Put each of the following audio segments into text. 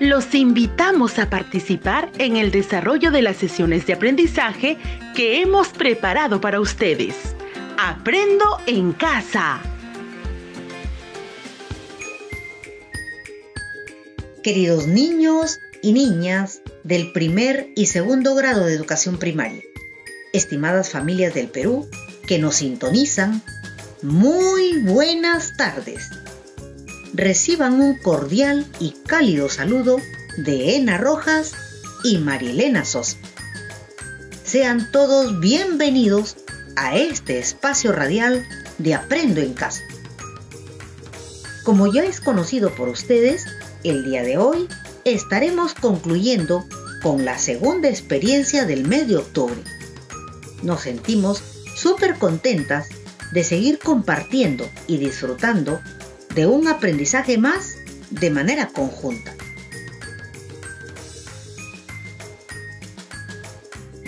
Los invitamos a participar en el desarrollo de las sesiones de aprendizaje que hemos preparado para ustedes. Aprendo en casa. Queridos niños y niñas del primer y segundo grado de educación primaria, estimadas familias del Perú que nos sintonizan, muy buenas tardes reciban un cordial y cálido saludo de Ena Rojas y Marielena Sosa. Sean todos bienvenidos a este espacio radial de Aprendo en Casa. Como ya es conocido por ustedes, el día de hoy estaremos concluyendo con la segunda experiencia del mes de octubre. Nos sentimos súper contentas de seguir compartiendo y disfrutando de un aprendizaje más de manera conjunta.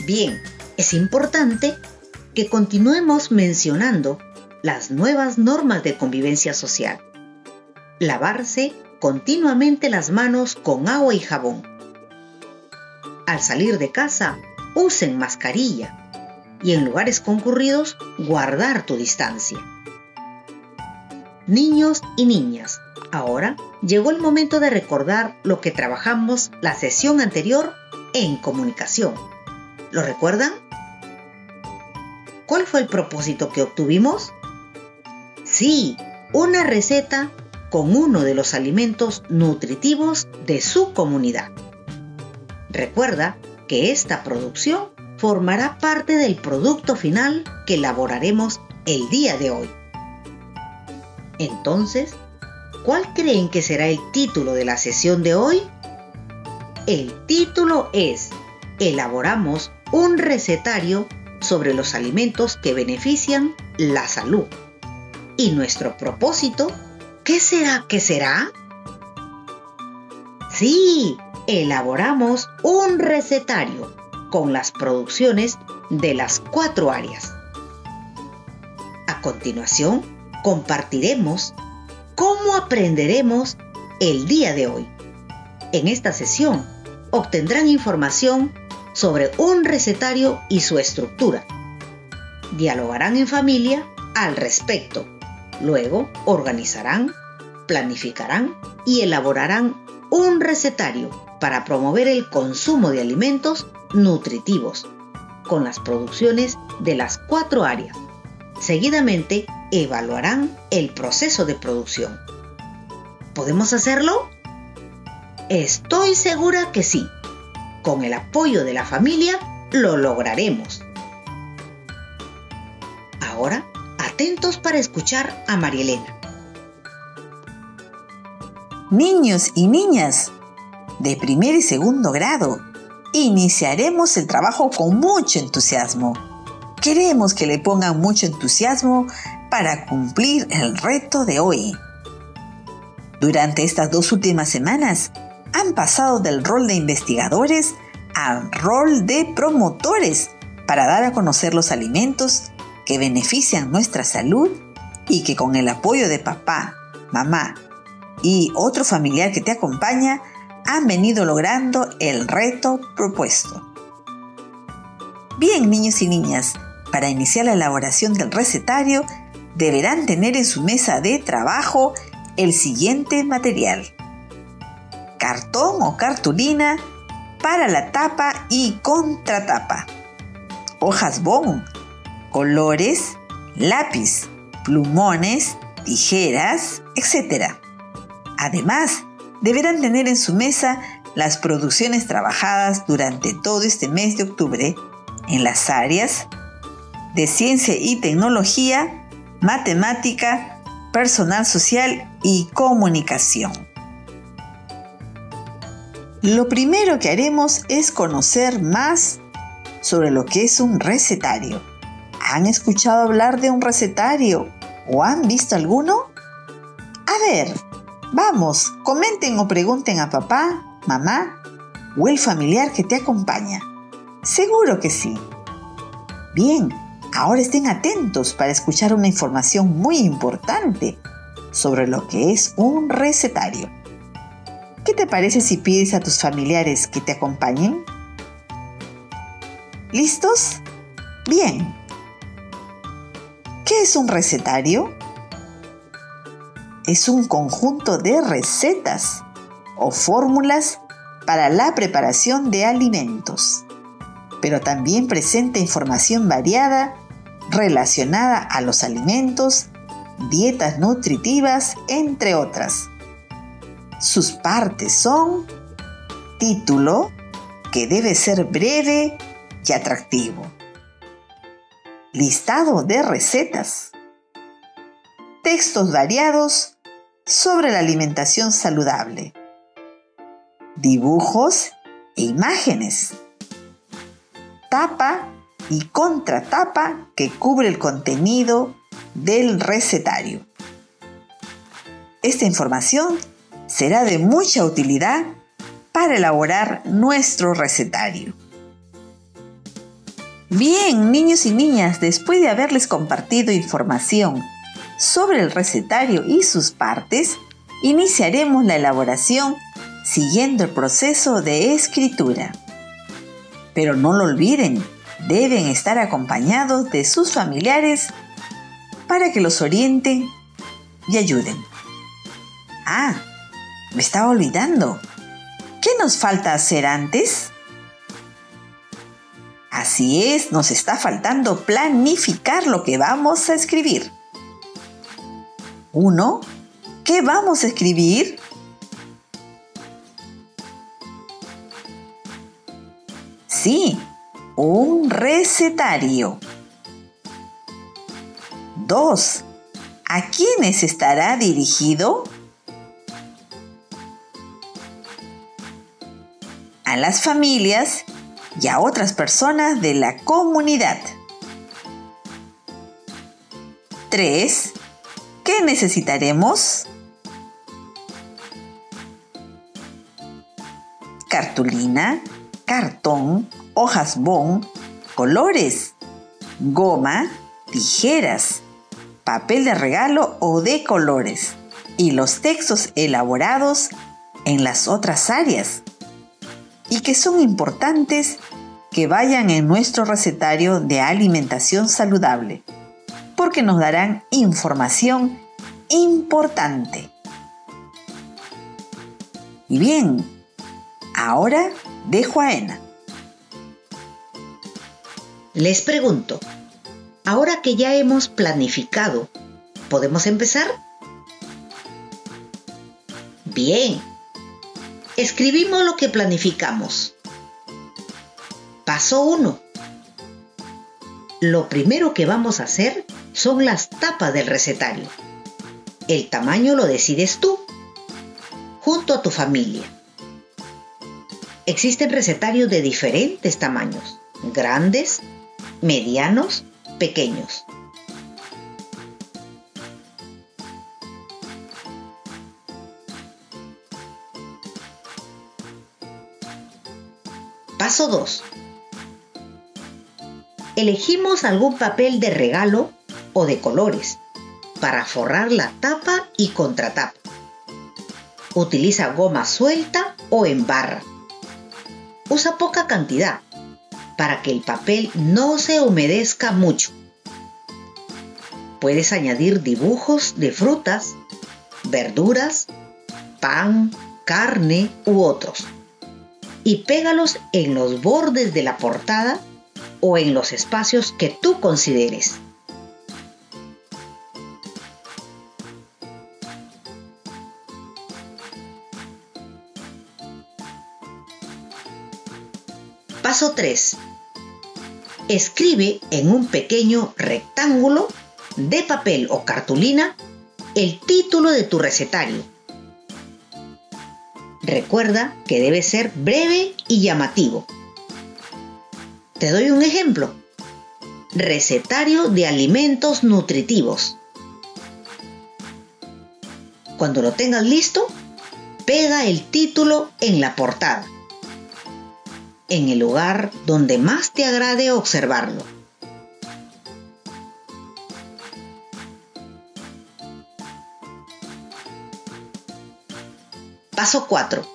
Bien, es importante que continuemos mencionando las nuevas normas de convivencia social. Lavarse continuamente las manos con agua y jabón. Al salir de casa, usen mascarilla y en lugares concurridos guardar tu distancia. Niños y niñas, ahora llegó el momento de recordar lo que trabajamos la sesión anterior en comunicación. ¿Lo recuerdan? ¿Cuál fue el propósito que obtuvimos? Sí, una receta con uno de los alimentos nutritivos de su comunidad. Recuerda que esta producción formará parte del producto final que elaboraremos el día de hoy. Entonces, ¿cuál creen que será el título de la sesión de hoy? El título es Elaboramos un recetario sobre los alimentos que benefician la salud. ¿Y nuestro propósito? ¿Qué será ¿Qué será? Sí, elaboramos un recetario con las producciones de las cuatro áreas. A continuación, compartiremos cómo aprenderemos el día de hoy. En esta sesión obtendrán información sobre un recetario y su estructura. Dialogarán en familia al respecto. Luego organizarán, planificarán y elaborarán un recetario para promover el consumo de alimentos nutritivos con las producciones de las cuatro áreas. Seguidamente evaluarán el proceso de producción. ¿Podemos hacerlo? Estoy segura que sí. Con el apoyo de la familia lo lograremos. Ahora, atentos para escuchar a Marielena. Niños y niñas de primer y segundo grado, iniciaremos el trabajo con mucho entusiasmo. Queremos que le pongan mucho entusiasmo para cumplir el reto de hoy. Durante estas dos últimas semanas han pasado del rol de investigadores al rol de promotores para dar a conocer los alimentos que benefician nuestra salud y que con el apoyo de papá, mamá y otro familiar que te acompaña han venido logrando el reto propuesto. Bien, niños y niñas, para iniciar la elaboración del recetario deberán tener en su mesa de trabajo el siguiente material. Cartón o cartulina para la tapa y contratapa. Hojas bond, colores, lápiz, plumones, tijeras, etc. Además, deberán tener en su mesa las producciones trabajadas durante todo este mes de octubre en las áreas de ciencia y tecnología, matemática, personal social y comunicación. Lo primero que haremos es conocer más sobre lo que es un recetario. ¿Han escuchado hablar de un recetario o han visto alguno? A ver, vamos, comenten o pregunten a papá, mamá o el familiar que te acompaña. Seguro que sí. Bien, Ahora estén atentos para escuchar una información muy importante sobre lo que es un recetario. ¿Qué te parece si pides a tus familiares que te acompañen? ¿Listos? Bien. ¿Qué es un recetario? Es un conjunto de recetas o fórmulas para la preparación de alimentos, pero también presenta información variada relacionada a los alimentos, dietas nutritivas, entre otras. Sus partes son título, que debe ser breve y atractivo. Listado de recetas. Textos variados sobre la alimentación saludable. Dibujos e imágenes. Tapa y contratapa que cubre el contenido del recetario. Esta información será de mucha utilidad para elaborar nuestro recetario. Bien, niños y niñas, después de haberles compartido información sobre el recetario y sus partes, iniciaremos la elaboración siguiendo el proceso de escritura. Pero no lo olviden, deben estar acompañados de sus familiares para que los orienten y ayuden. Ah, me estaba olvidando. ¿Qué nos falta hacer antes? Así es, nos está faltando planificar lo que vamos a escribir. Uno, ¿qué vamos a escribir? Sí, un recetario. Dos, ¿a quiénes estará dirigido? a las familias y a otras personas de la comunidad. 3. ¿Qué necesitaremos? Cartulina, cartón, hojas bond, colores, goma, tijeras, papel de regalo o de colores y los textos elaborados en las otras áreas y que son importantes que vayan en nuestro recetario de alimentación saludable, porque nos darán información importante. Y bien, ahora dejo a Ena. Les pregunto, ahora que ya hemos planificado, ¿podemos empezar? Bien, Escribimos lo que planificamos. Paso 1. Lo primero que vamos a hacer son las tapas del recetario. El tamaño lo decides tú, junto a tu familia. Existen recetarios de diferentes tamaños, grandes, medianos, pequeños. Paso 2. Elegimos algún papel de regalo o de colores para forrar la tapa y contratapa. Utiliza goma suelta o en barra. Usa poca cantidad para que el papel no se humedezca mucho. Puedes añadir dibujos de frutas, verduras, pan, carne u otros y pégalos en los bordes de la portada o en los espacios que tú consideres. Paso 3. Escribe en un pequeño rectángulo de papel o cartulina el título de tu recetario Recuerda que debe ser breve y llamativo. Te doy un ejemplo. Recetario de alimentos nutritivos. Cuando lo tengas listo, pega el título en la portada, en el lugar donde más te agrade observarlo. Paso 4.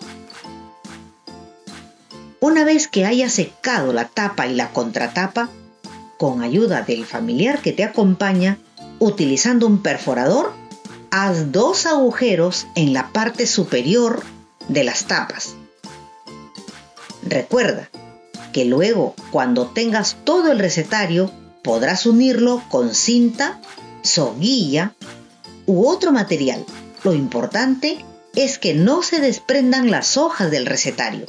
Una vez que haya secado la tapa y la contratapa, con ayuda del familiar que te acompaña, utilizando un perforador, haz dos agujeros en la parte superior de las tapas. Recuerda que luego, cuando tengas todo el recetario, podrás unirlo con cinta, soguilla u otro material. Lo importante es que no se desprendan las hojas del recetario.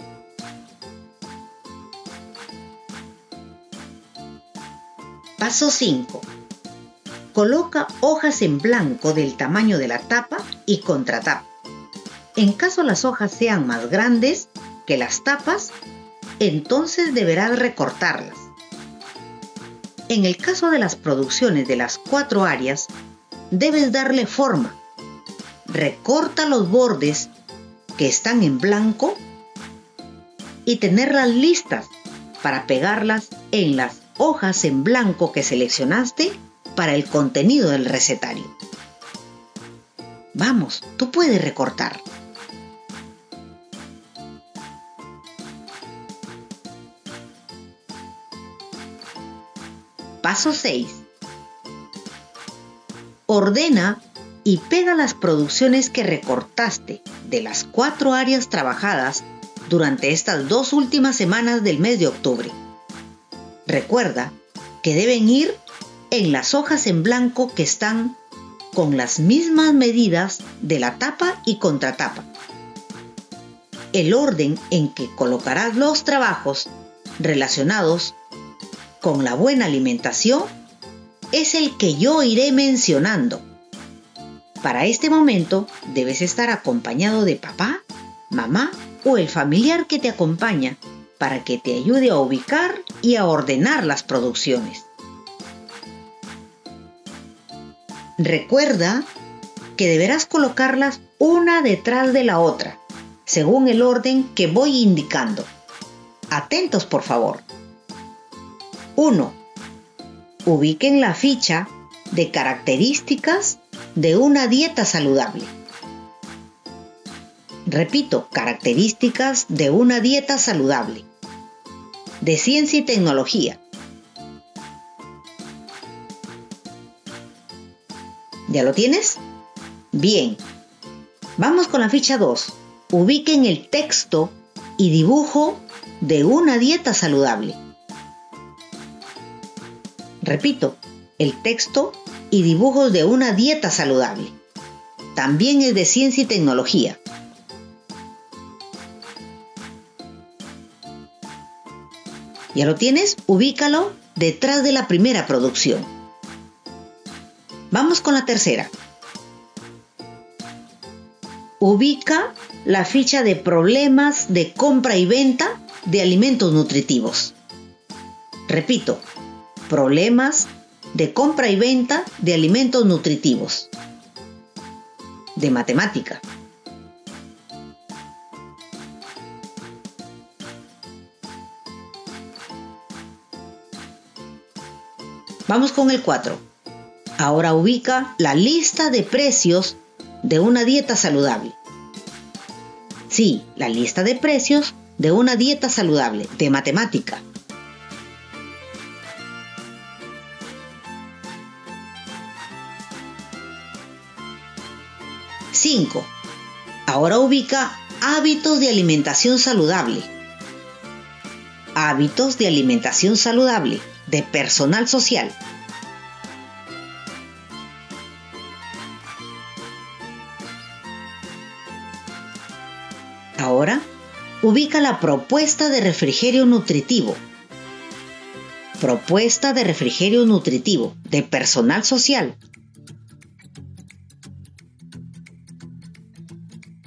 Paso 5. Coloca hojas en blanco del tamaño de la tapa y contratapa. En caso las hojas sean más grandes que las tapas, entonces deberás recortarlas. En el caso de las producciones de las cuatro áreas, debes darle forma. Recorta los bordes que están en blanco y tenerlas listas para pegarlas en las hojas en blanco que seleccionaste para el contenido del recetario. Vamos, tú puedes recortar. Paso 6. Ordena y pega las producciones que recortaste de las cuatro áreas trabajadas durante estas dos últimas semanas del mes de octubre. Recuerda que deben ir en las hojas en blanco que están con las mismas medidas de la tapa y contratapa. El orden en que colocarás los trabajos relacionados con la buena alimentación es el que yo iré mencionando. Para este momento debes estar acompañado de papá, mamá o el familiar que te acompaña para que te ayude a ubicar y a ordenar las producciones. Recuerda que deberás colocarlas una detrás de la otra, según el orden que voy indicando. Atentos, por favor. 1. Ubiquen la ficha de características de una dieta saludable. Repito, características de una dieta saludable de Ciencia y Tecnología. ¿Ya lo tienes? Bien. Vamos con la ficha 2. Ubiquen el texto y dibujo de una dieta saludable. Repito, el texto y dibujos de una dieta saludable. También es de ciencia y tecnología. ¿Ya lo tienes? Ubícalo detrás de la primera producción. Vamos con la tercera. Ubica la ficha de problemas de compra y venta de alimentos nutritivos. Repito, problemas de compra y venta de alimentos nutritivos. De matemática. Vamos con el 4. Ahora ubica la lista de precios de una dieta saludable. Sí, la lista de precios de una dieta saludable, de matemática. ¡5! Ahora ubica hábitos de alimentación saludable. Hábitos de alimentación saludable de personal social. Ahora, ubica la propuesta de refrigerio nutritivo. Propuesta de refrigerio nutritivo de personal social.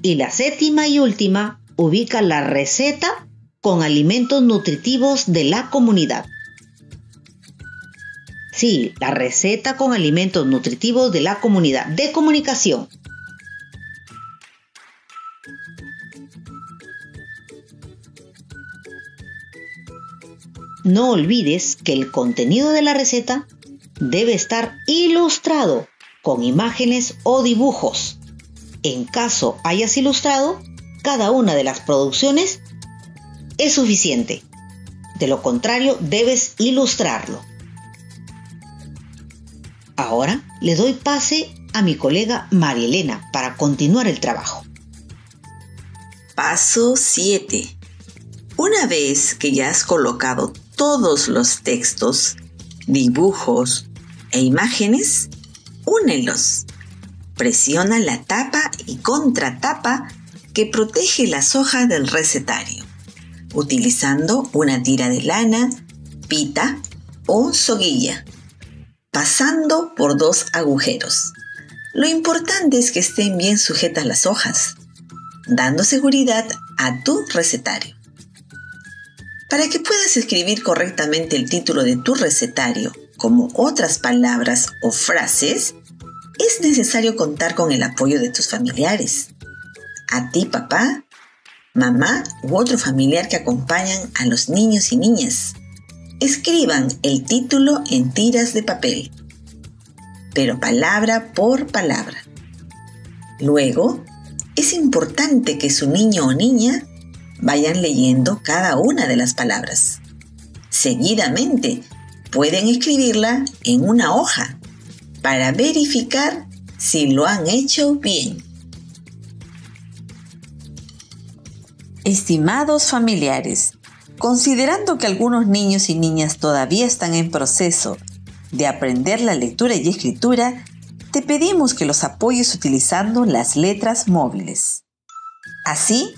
Y la séptima y última, ubica la receta con alimentos nutritivos de la comunidad. Sí, la receta con alimentos nutritivos de la comunidad de comunicación. No olvides que el contenido de la receta debe estar ilustrado con imágenes o dibujos. En caso hayas ilustrado, cada una de las producciones es suficiente. De lo contrario, debes ilustrarlo. Ahora le doy pase a mi colega María Elena para continuar el trabajo. Paso 7. Una vez que ya has colocado todos los textos, dibujos e imágenes, únelos. Presiona la tapa y contratapa que protege las hojas del recetario, utilizando una tira de lana, pita o soguilla, pasando por dos agujeros. Lo importante es que estén bien sujetas las hojas, dando seguridad a tu recetario. Para que puedas escribir correctamente el título de tu recetario, como otras palabras o frases, es necesario contar con el apoyo de tus familiares. A ti, papá, mamá u otro familiar que acompañan a los niños y niñas. Escriban el título en tiras de papel, pero palabra por palabra. Luego, es importante que su niño o niña vayan leyendo cada una de las palabras. Seguidamente, pueden escribirla en una hoja para verificar si lo han hecho bien. Estimados familiares, considerando que algunos niños y niñas todavía están en proceso de aprender la lectura y escritura, te pedimos que los apoyes utilizando las letras móviles. Así,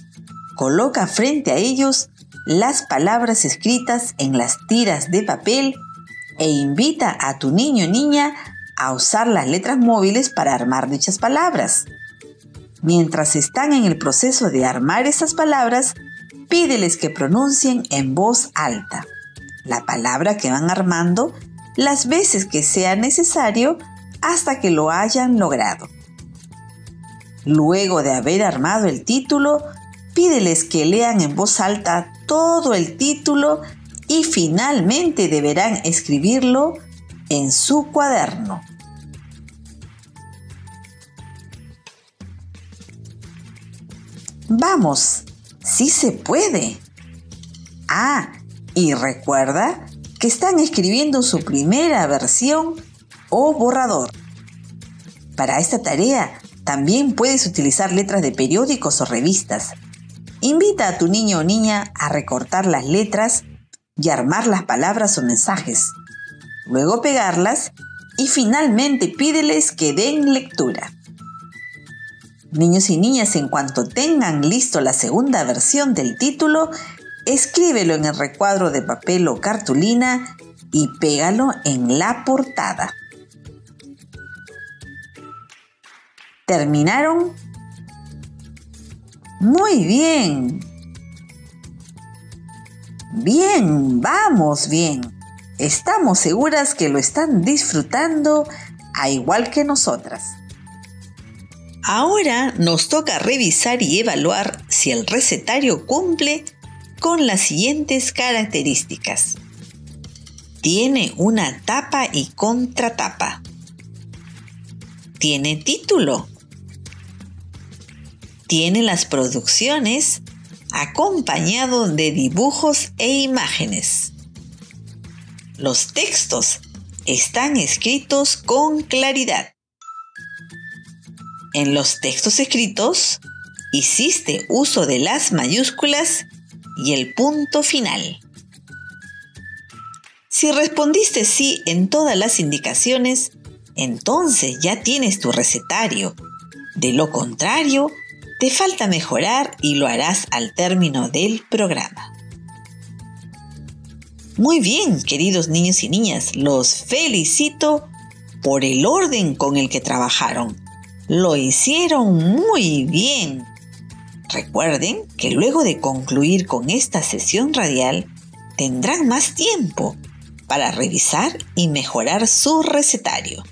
Coloca frente a ellos las palabras escritas en las tiras de papel e invita a tu niño o niña a usar las letras móviles para armar dichas palabras. Mientras están en el proceso de armar esas palabras, pídeles que pronuncien en voz alta la palabra que van armando las veces que sea necesario hasta que lo hayan logrado. Luego de haber armado el título, Pídeles que lean en voz alta todo el título y finalmente deberán escribirlo en su cuaderno. Vamos, sí se puede. Ah, y recuerda que están escribiendo su primera versión o borrador. Para esta tarea también puedes utilizar letras de periódicos o revistas Invita a tu niño o niña a recortar las letras y armar las palabras o mensajes. Luego pegarlas y finalmente pídeles que den lectura. Niños y niñas, en cuanto tengan listo la segunda versión del título, escríbelo en el recuadro de papel o cartulina y pégalo en la portada. ¿Terminaron? Muy bien. Bien, vamos bien. Estamos seguras que lo están disfrutando a igual que nosotras. Ahora nos toca revisar y evaluar si el recetario cumple con las siguientes características. Tiene una tapa y contratapa. Tiene título tiene las producciones acompañado de dibujos e imágenes. Los textos están escritos con claridad. En los textos escritos hiciste uso de las mayúsculas y el punto final. Si respondiste sí en todas las indicaciones, entonces ya tienes tu recetario. De lo contrario, te falta mejorar y lo harás al término del programa. Muy bien, queridos niños y niñas, los felicito por el orden con el que trabajaron. Lo hicieron muy bien. Recuerden que luego de concluir con esta sesión radial, tendrán más tiempo para revisar y mejorar su recetario.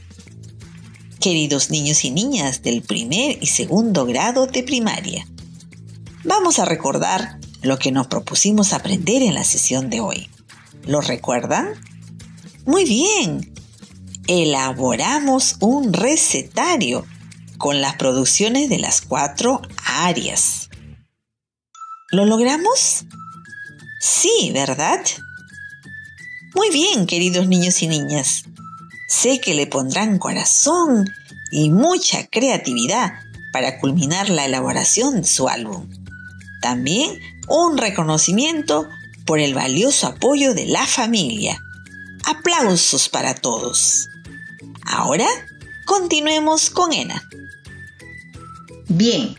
Queridos niños y niñas del primer y segundo grado de primaria, vamos a recordar lo que nos propusimos aprender en la sesión de hoy. ¿Lo recuerdan? Muy bien. Elaboramos un recetario con las producciones de las cuatro áreas. ¿Lo logramos? Sí, ¿verdad? Muy bien, queridos niños y niñas. Sé que le pondrán corazón y mucha creatividad para culminar la elaboración de su álbum. También un reconocimiento por el valioso apoyo de la familia. Aplausos para todos. Ahora continuemos con Ena. Bien,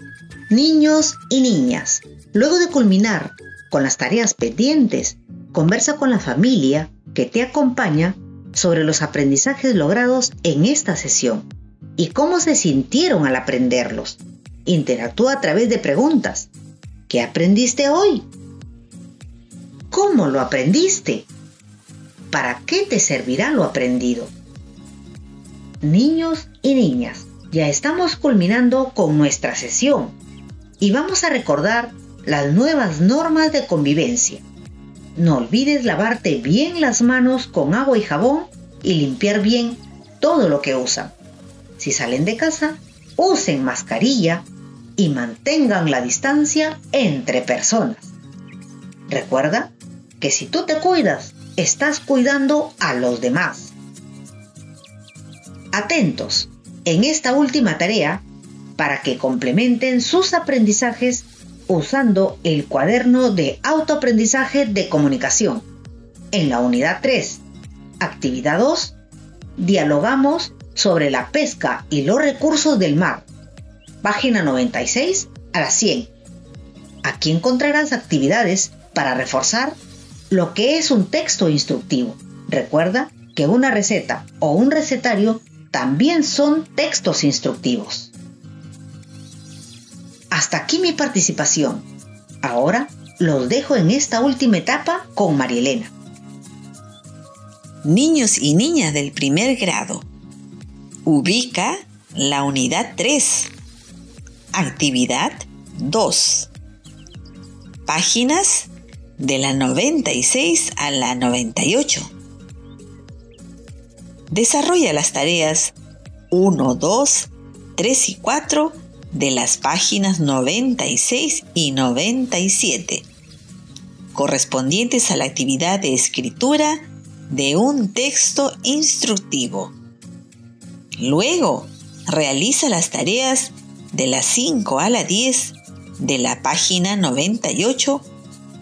niños y niñas, luego de culminar con las tareas pendientes, conversa con la familia que te acompaña sobre los aprendizajes logrados en esta sesión y cómo se sintieron al aprenderlos. Interactúa a través de preguntas. ¿Qué aprendiste hoy? ¿Cómo lo aprendiste? ¿Para qué te servirá lo aprendido? Niños y niñas, ya estamos culminando con nuestra sesión y vamos a recordar las nuevas normas de convivencia. No olvides lavarte bien las manos con agua y jabón y limpiar bien todo lo que usan. Si salen de casa, usen mascarilla y mantengan la distancia entre personas. Recuerda que si tú te cuidas, estás cuidando a los demás. Atentos en esta última tarea para que complementen sus aprendizajes usando el cuaderno de autoaprendizaje de comunicación. En la unidad 3, actividad 2, dialogamos sobre la pesca y los recursos del mar. Página 96 a la 100. Aquí encontrarás actividades para reforzar lo que es un texto instructivo. Recuerda que una receta o un recetario también son textos instructivos. Hasta aquí mi participación. Ahora los dejo en esta última etapa con Marielena. Niños y niñas del primer grado. Ubica la unidad 3. Actividad 2. Páginas de la 96 a la 98. Desarrolla las tareas 1, 2, 3 y 4 de las páginas 96 y 97, correspondientes a la actividad de escritura de un texto instructivo. Luego, realiza las tareas de las 5 a la 10 de la página 98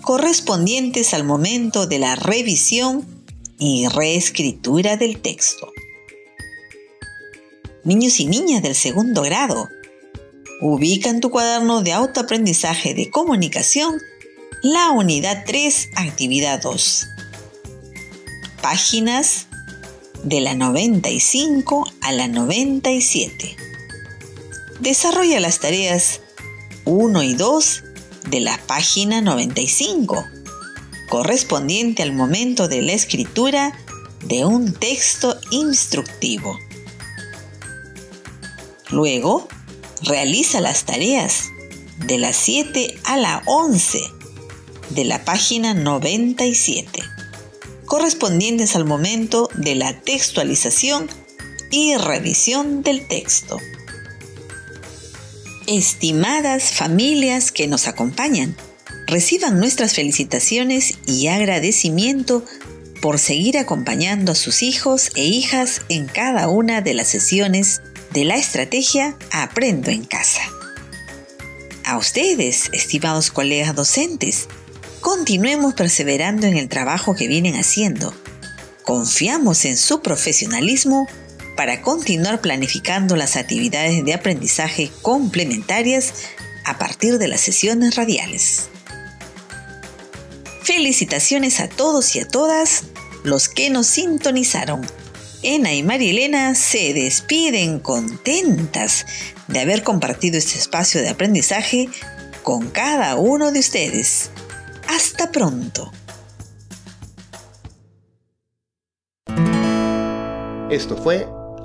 correspondientes al momento de la revisión y reescritura del texto. Niños y niñas del segundo grado, Ubica en tu cuaderno de autoaprendizaje de comunicación la unidad 3, actividad 2. Páginas de la 95 a la 97. Desarrolla las tareas 1 y 2 de la página 95, correspondiente al momento de la escritura de un texto instructivo. Luego, realiza las tareas de las 7 a la 11 de la página 97, correspondientes al momento de la textualización y revisión del texto. Estimadas familias que nos acompañan, reciban nuestras felicitaciones y agradecimiento por seguir acompañando a sus hijos e hijas en cada una de las sesiones de la estrategia Aprendo en casa. A ustedes, estimados colegas docentes, continuemos perseverando en el trabajo que vienen haciendo. Confiamos en su profesionalismo para continuar planificando las actividades de aprendizaje complementarias a partir de las sesiones radiales. Felicitaciones a todos y a todas los que nos sintonizaron Ena y Marilena se despiden contentas de haber compartido este espacio de aprendizaje con cada uno de ustedes. Hasta pronto. Esto fue